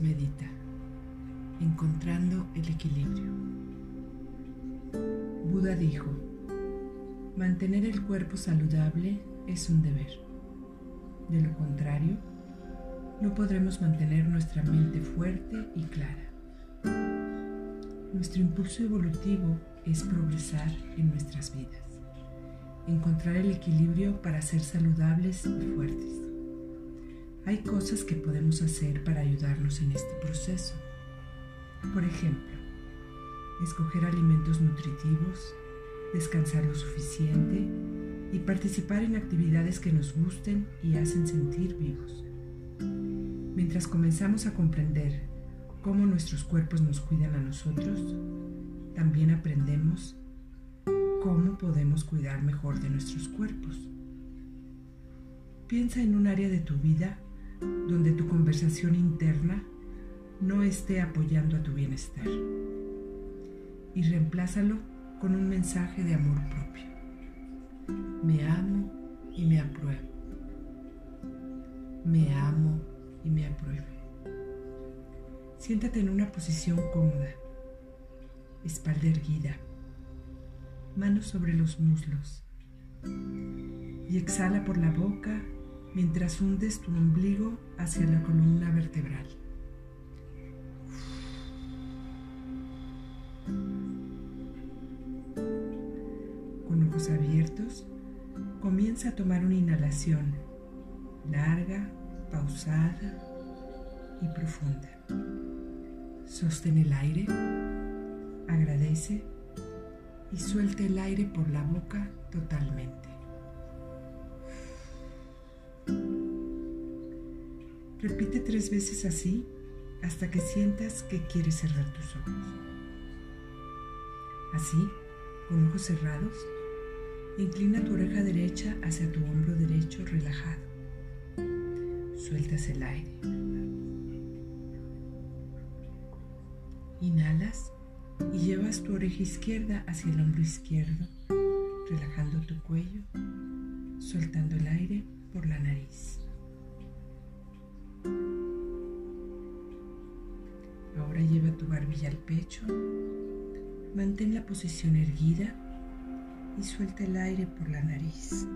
Medita, encontrando el equilibrio. Buda dijo, mantener el cuerpo saludable es un deber. De lo contrario, no podremos mantener nuestra mente fuerte y clara. Nuestro impulso evolutivo es progresar en nuestras vidas, encontrar el equilibrio para ser saludables y fuertes. Hay cosas que podemos hacer para ayudarnos en este proceso. Por ejemplo, escoger alimentos nutritivos, descansar lo suficiente y participar en actividades que nos gusten y hacen sentir vivos. Mientras comenzamos a comprender cómo nuestros cuerpos nos cuidan a nosotros, también aprendemos cómo podemos cuidar mejor de nuestros cuerpos. Piensa en un área de tu vida donde tu conversación interna no esté apoyando a tu bienestar y reemplázalo con un mensaje de amor propio. Me amo y me apruebo. Me amo y me apruebo. Siéntate en una posición cómoda, espalda erguida, manos sobre los muslos y exhala por la boca mientras hundes tu ombligo hacia la columna vertebral. Con ojos abiertos, comienza a tomar una inhalación larga, pausada y profunda. Sostén el aire, agradece y suelta el aire por la boca totalmente. Repite tres veces así hasta que sientas que quieres cerrar tus ojos. Así, con ojos cerrados, inclina tu oreja derecha hacia tu hombro derecho relajado. Sueltas el aire. Inhalas y llevas tu oreja izquierda hacia el hombro izquierdo, relajando tu cuello, soltando el aire por la nariz. Lleva tu barbilla al pecho, mantén la posición erguida y suelta el aire por la nariz.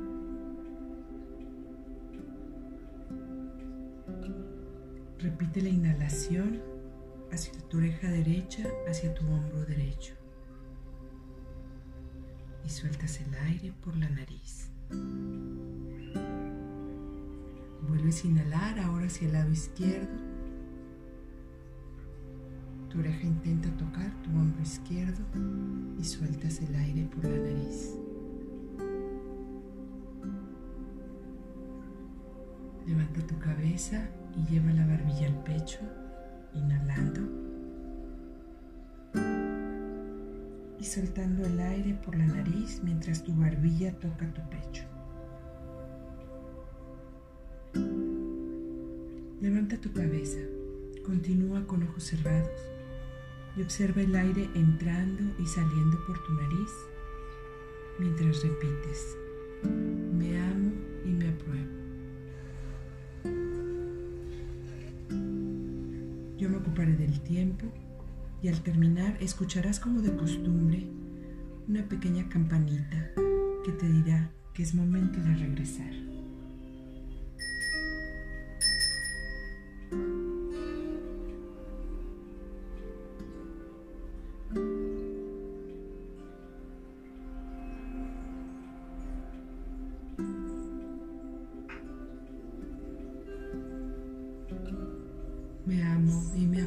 Repite la inhalación hacia tu oreja derecha, hacia tu hombro derecho. Y sueltas el aire por la nariz. Vuelves a inhalar ahora hacia el lado izquierdo. Intenta tocar tu hombro izquierdo y sueltas el aire por la nariz. Levanta tu cabeza y lleva la barbilla al pecho, inhalando y soltando el aire por la nariz mientras tu barbilla toca tu pecho. Levanta tu cabeza, continúa con ojos cerrados y observa el aire entrando y saliendo por tu nariz mientras repites, me amo y me apruebo. Yo me ocuparé del tiempo y al terminar escucharás como de costumbre una pequeña campanita que te dirá que es momento de regresar. Y me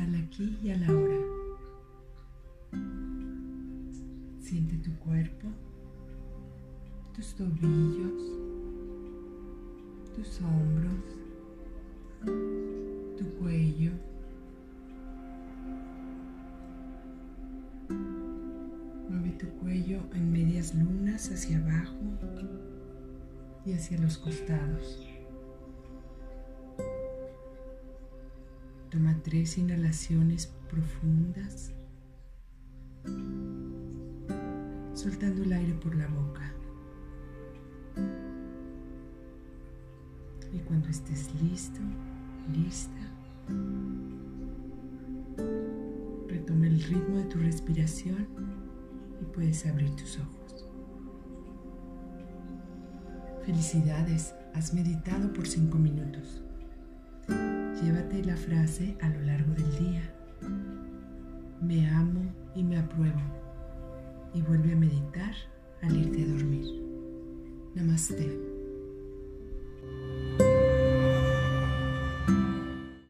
Al aquí y a la hora. Siente tu cuerpo, tus tobillos, tus hombros, tu cuello. Mueve tu cuello en medias lunas hacia abajo y hacia los costados. Toma tres inhalaciones profundas, soltando el aire por la boca. Y cuando estés listo, lista, retome el ritmo de tu respiración y puedes abrir tus ojos. Felicidades, has meditado por cinco minutos. Llévate la frase a lo largo del día. Me amo y me apruebo. Y vuelve a meditar al irte a dormir. Namaste.